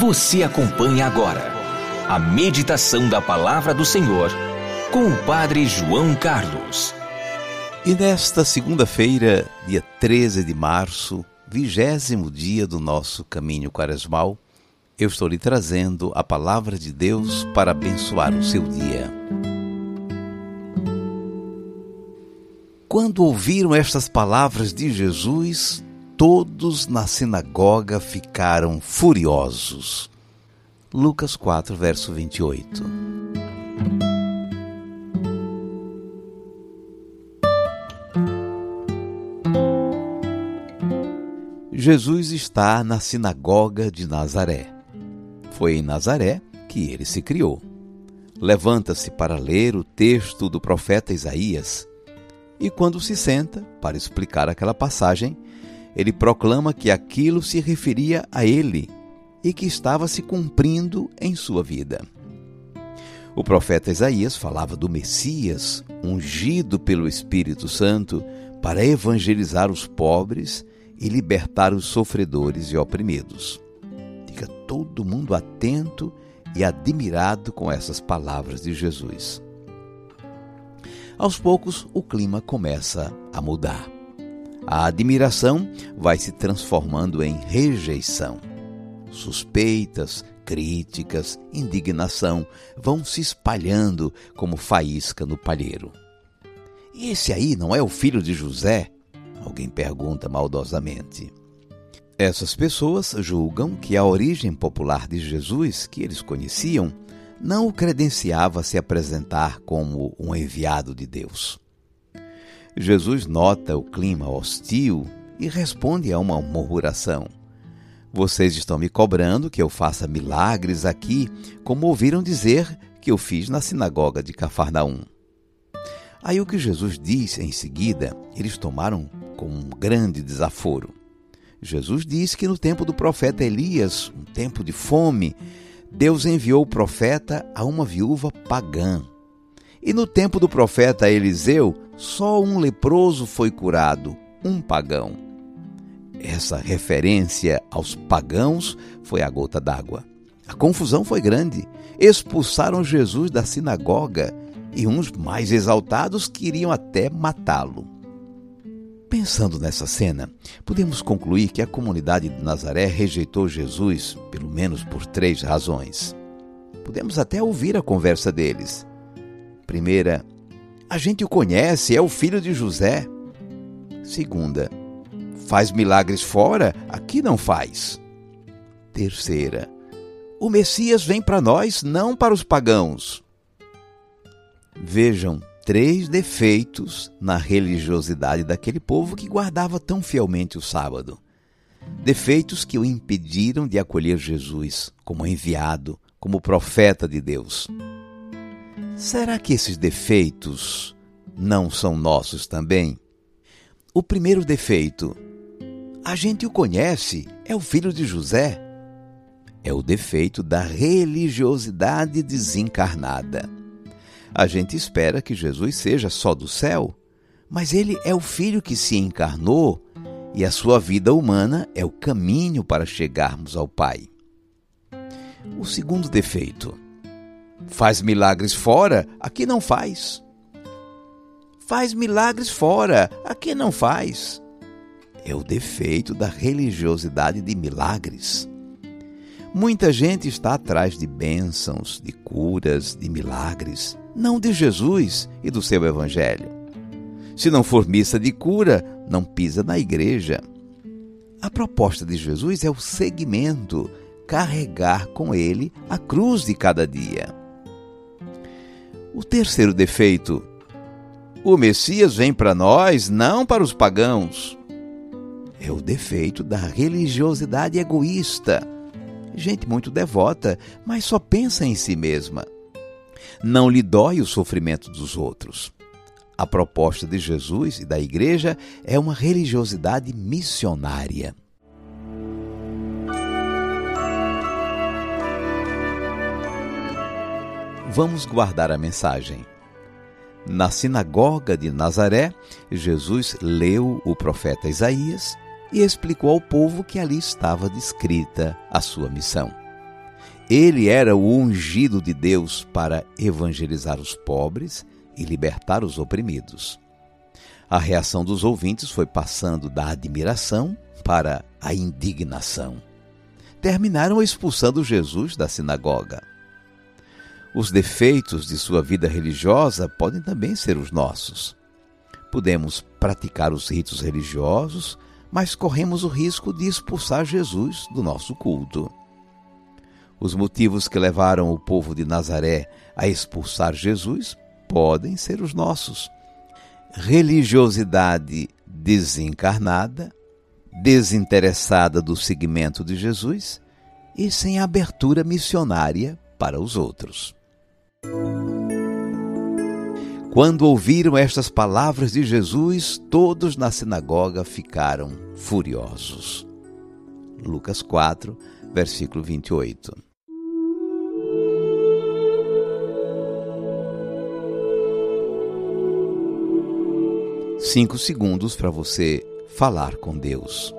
Você acompanha agora a meditação da Palavra do Senhor com o Padre João Carlos. E nesta segunda-feira, dia 13 de março, vigésimo dia do nosso caminho quaresmal, eu estou lhe trazendo a palavra de Deus para abençoar o seu dia. Quando ouviram estas palavras de Jesus, todos na sinagoga ficaram furiosos. Lucas 4, verso 28. Jesus está na sinagoga de Nazaré. Foi em Nazaré que ele se criou. Levanta-se para ler o texto do profeta Isaías e, quando se senta para explicar aquela passagem, ele proclama que aquilo se referia a ele e que estava se cumprindo em sua vida. O profeta Isaías falava do Messias, ungido pelo Espírito Santo para evangelizar os pobres e libertar os sofredores e oprimidos. Fica todo mundo atento e admirado com essas palavras de Jesus. Aos poucos, o clima começa a mudar. A admiração vai se transformando em rejeição. Suspeitas, críticas, indignação vão se espalhando como faísca no palheiro. E esse aí não é o filho de José? Alguém pergunta maldosamente. Essas pessoas julgam que a origem popular de Jesus, que eles conheciam, não o credenciava a se apresentar como um enviado de Deus. Jesus nota o clima hostil e responde a uma murmuração. Vocês estão me cobrando que eu faça milagres aqui, como ouviram dizer que eu fiz na sinagoga de Cafarnaum. Aí o que Jesus disse em seguida, eles tomaram com um grande desaforo. Jesus disse que no tempo do profeta Elias, um tempo de fome, Deus enviou o profeta a uma viúva pagã. E no tempo do profeta Eliseu, só um leproso foi curado, um pagão. Essa referência aos pagãos foi a gota d'água. A confusão foi grande. Expulsaram Jesus da sinagoga e uns mais exaltados queriam até matá-lo. Pensando nessa cena, podemos concluir que a comunidade de Nazaré rejeitou Jesus, pelo menos por três razões. Podemos até ouvir a conversa deles. Primeira, a gente o conhece, é o filho de José. Segunda, faz milagres fora, aqui não faz. Terceira, o Messias vem para nós, não para os pagãos. Vejam três defeitos na religiosidade daquele povo que guardava tão fielmente o sábado. Defeitos que o impediram de acolher Jesus como enviado, como profeta de Deus. Será que esses defeitos não são nossos também? O primeiro defeito, a gente o conhece, é o filho de José. É o defeito da religiosidade desencarnada. A gente espera que Jesus seja só do céu, mas ele é o filho que se encarnou e a sua vida humana é o caminho para chegarmos ao Pai. O segundo defeito, Faz milagres fora, aqui não faz. Faz milagres fora, aqui não faz. É o defeito da religiosidade de milagres. Muita gente está atrás de bênçãos, de curas, de milagres, não de Jesus e do seu Evangelho. Se não for missa de cura, não pisa na igreja. A proposta de Jesus é o seguimento, carregar com ele a cruz de cada dia. O terceiro defeito: o Messias vem para nós, não para os pagãos. É o defeito da religiosidade egoísta. Gente muito devota, mas só pensa em si mesma. Não lhe dói o sofrimento dos outros. A proposta de Jesus e da Igreja é uma religiosidade missionária. Vamos guardar a mensagem. Na sinagoga de Nazaré, Jesus leu o profeta Isaías e explicou ao povo que ali estava descrita a sua missão. Ele era o ungido de Deus para evangelizar os pobres e libertar os oprimidos. A reação dos ouvintes foi passando da admiração para a indignação. Terminaram expulsando Jesus da sinagoga. Os defeitos de sua vida religiosa podem também ser os nossos. Podemos praticar os ritos religiosos, mas corremos o risco de expulsar Jesus do nosso culto. Os motivos que levaram o povo de Nazaré a expulsar Jesus podem ser os nossos religiosidade desencarnada, desinteressada do seguimento de Jesus e sem abertura missionária para os outros. Quando ouviram estas palavras de Jesus, todos na sinagoga ficaram furiosos. Lucas 4, versículo 28. cinco segundos para você falar com Deus.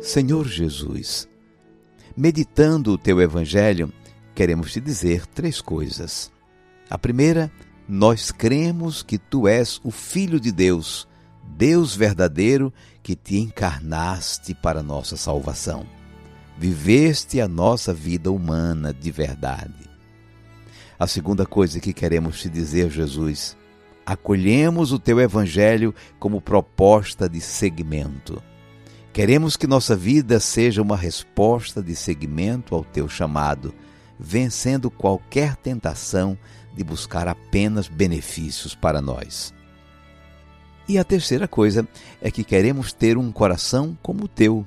Senhor Jesus, meditando o teu Evangelho, queremos te dizer três coisas. A primeira, nós cremos que tu és o Filho de Deus, Deus verdadeiro que te encarnaste para nossa salvação viveste a nossa vida humana de verdade. A segunda coisa que queremos te dizer, Jesus, acolhemos o teu evangelho como proposta de seguimento. Queremos que nossa vida seja uma resposta de seguimento ao teu chamado, vencendo qualquer tentação de buscar apenas benefícios para nós. E a terceira coisa é que queremos ter um coração como o teu,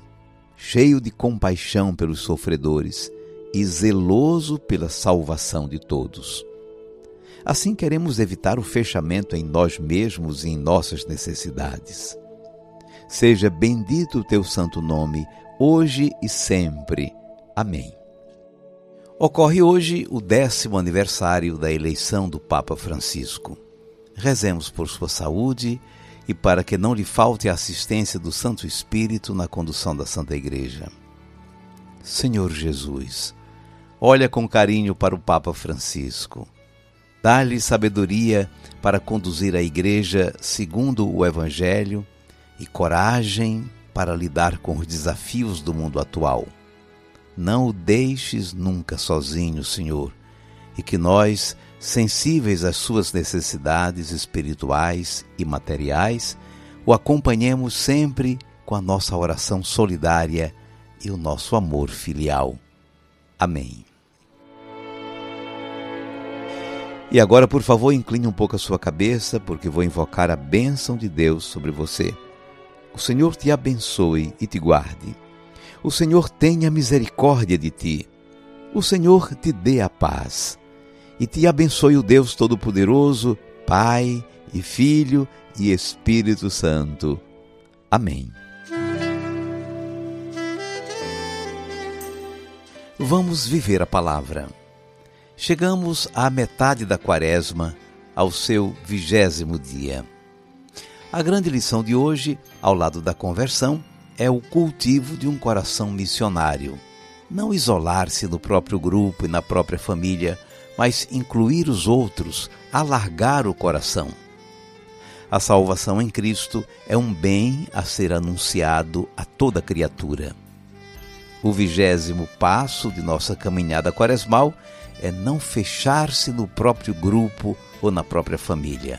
cheio de compaixão pelos sofredores e zeloso pela salvação de todos. Assim queremos evitar o fechamento em nós mesmos e em nossas necessidades. Seja bendito o teu santo nome, hoje e sempre. Amém. Ocorre hoje o décimo aniversário da eleição do Papa Francisco. Rezemos por sua saúde e para que não lhe falte a assistência do Santo Espírito na condução da Santa Igreja. Senhor Jesus, olha com carinho para o Papa Francisco. Dá-lhe sabedoria para conduzir a Igreja segundo o Evangelho e coragem para lidar com os desafios do mundo atual. Não o deixes nunca sozinho, Senhor, e que nós sensíveis às suas necessidades espirituais e materiais, o acompanhemos sempre com a nossa oração solidária e o nosso amor filial. Amém. E agora, por favor, incline um pouco a sua cabeça, porque vou invocar a bênção de Deus sobre você. O Senhor te abençoe e te guarde. O Senhor tenha misericórdia de ti. O Senhor te dê a paz e te abençoe o Deus Todo-Poderoso, Pai e Filho e Espírito Santo. Amém. Vamos viver a palavra. Chegamos à metade da quaresma, ao seu vigésimo dia. A grande lição de hoje, ao lado da conversão, é o cultivo de um coração missionário. Não isolar-se no próprio grupo e na própria família, mas incluir os outros, alargar o coração. A salvação em Cristo é um bem a ser anunciado a toda criatura. O vigésimo passo de nossa caminhada quaresmal é não fechar-se no próprio grupo ou na própria família,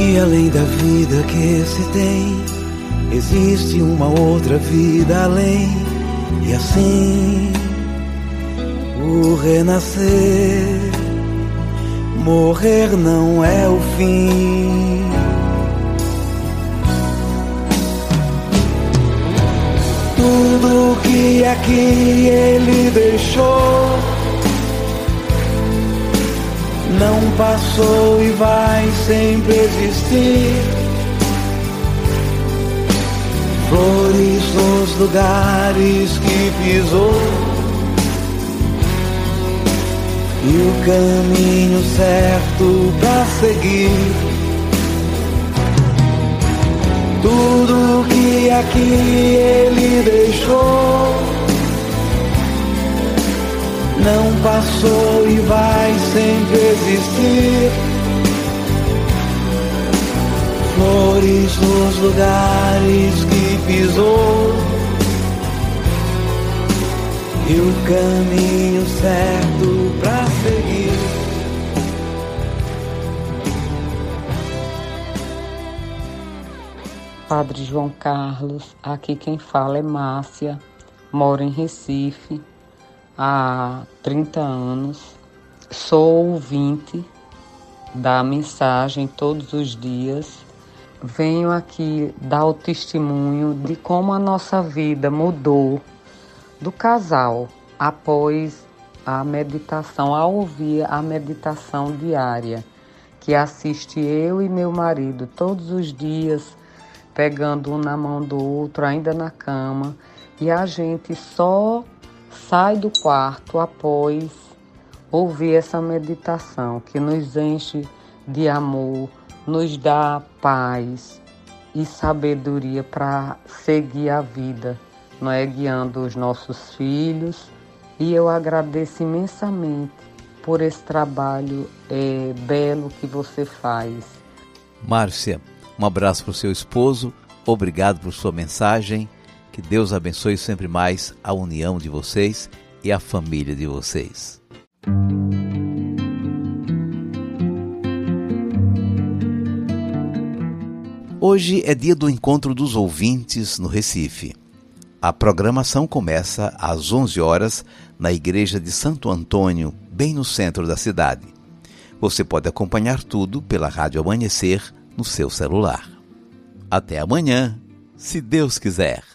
Que além da vida que se tem, existe uma outra vida além, e assim o renascer morrer não é o fim. Tudo que aqui ele deixou não passou e vai sempre existir. Flores nos lugares que pisou e o caminho certo para seguir. Tudo que aqui ele deixou não passou e vai sempre existir. Flores nos lugares que pisou e o caminho certo para seguir. Padre João Carlos, aqui quem fala é Márcia, moro em Recife há 30 anos, sou ouvinte da mensagem todos os dias. Venho aqui dar o testemunho de como a nossa vida mudou do casal após a meditação, ao ouvir a meditação diária, que assiste eu e meu marido todos os dias, pegando um na mão do outro, ainda na cama, e a gente só sai do quarto após ouvir essa meditação que nos enche de amor, nos dá paz e sabedoria para seguir a vida não é? guiando os nossos filhos. E eu agradeço imensamente por esse trabalho é, belo que você faz. Márcia, um abraço para o seu esposo, obrigado por sua mensagem. Que Deus abençoe sempre mais a união de vocês e a família de vocês. Hoje é dia do encontro dos ouvintes no Recife. A programação começa às 11 horas na Igreja de Santo Antônio, bem no centro da cidade. Você pode acompanhar tudo pela Rádio Amanhecer no seu celular. Até amanhã, se Deus quiser.